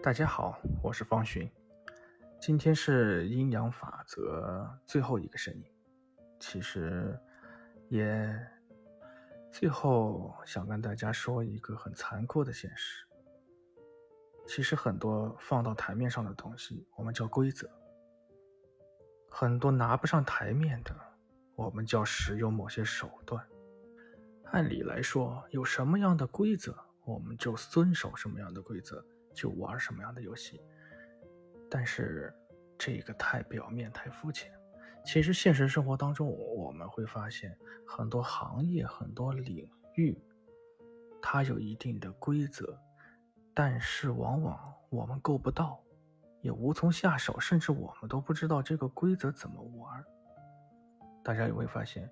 大家好，我是方寻。今天是阴阳法则最后一个声音。其实，也最后想跟大家说一个很残酷的现实。其实很多放到台面上的东西，我们叫规则；很多拿不上台面的，我们叫使用某些手段。按理来说，有什么样的规则，我们就遵守什么样的规则。就玩什么样的游戏，但是这个太表面、太肤浅。其实现实生活当中，我们会发现很多行业、很多领域，它有一定的规则，但是往往我们够不到，也无从下手，甚至我们都不知道这个规则怎么玩。大家有没有发现？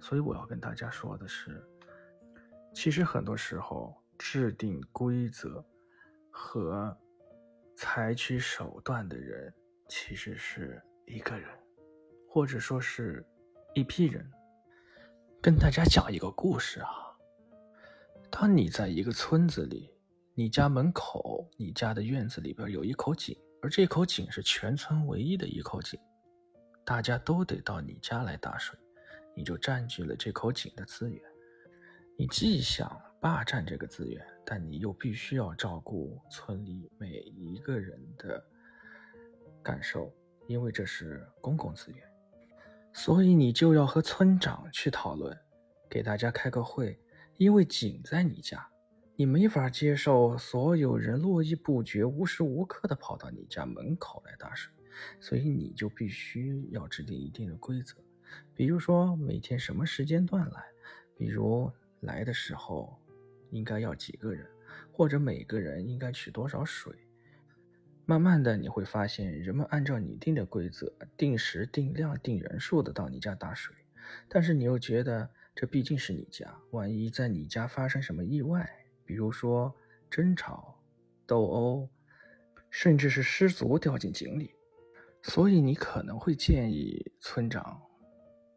所以我要跟大家说的是，其实很多时候制定规则。和采取手段的人其实是一个人，或者说是一批人。跟大家讲一个故事啊。当你在一个村子里，你家门口、你家的院子里边有一口井，而这口井是全村唯一的一口井，大家都得到你家来打水，你就占据了这口井的资源。你既想霸占这个资源。但你又必须要照顾村里每一个人的感受，因为这是公共资源，所以你就要和村长去讨论，给大家开个会。因为井在你家，你没法接受所有人络绎不绝、无时无刻的跑到你家门口来打水，所以你就必须要制定一定的规则，比如说每天什么时间段来，比如来的时候。应该要几个人，或者每个人应该取多少水？慢慢的你会发现，人们按照你定的规则，定时、定量、定人数的到你家打水。但是你又觉得这毕竟是你家，万一在你家发生什么意外，比如说争吵、斗殴，甚至是失足掉进井里，所以你可能会建议村长。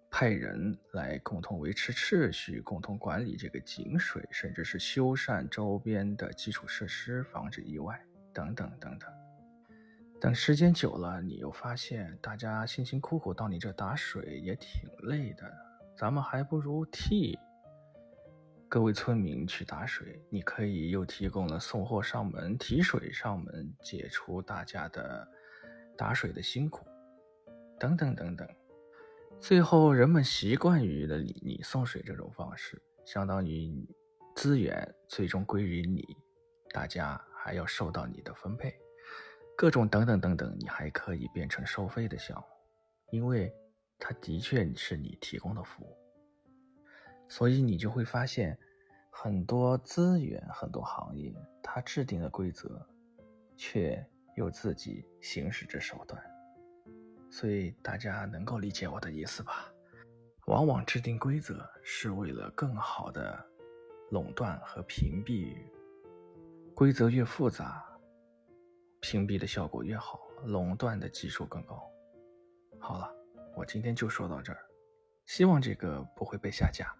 派人来共同维持秩序，共同管理这个井水，甚至是修缮周边的基础设施，防止意外等等等等。等时间久了，你又发现大家辛辛苦苦到你这打水也挺累的，咱们还不如替各位村民去打水。你可以又提供了送货上门、提水上门，解除大家的打水的辛苦，等等等等。最后，人们习惯于了你你送水这种方式，相当于资源最终归于你，大家还要受到你的分配，各种等等等等，你还可以变成收费的项目，因为它的确是你提供的服务，所以你就会发现，很多资源、很多行业，它制定的规则，却又自己行使着手段。所以大家能够理解我的意思吧？往往制定规则是为了更好的垄断和屏蔽，规则越复杂，屏蔽的效果越好，垄断的技术更高。好了，我今天就说到这儿，希望这个不会被下架。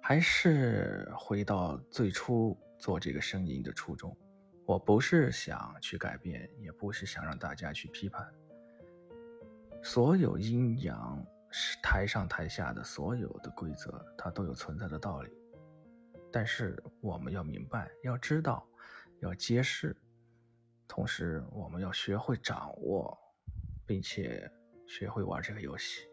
还是回到最初做这个声音的初衷，我不是想去改变，也不是想让大家去批判。所有阴阳台上台下的所有的规则，它都有存在的道理。但是我们要明白，要知道，要揭示，同时我们要学会掌握，并且学会玩这个游戏。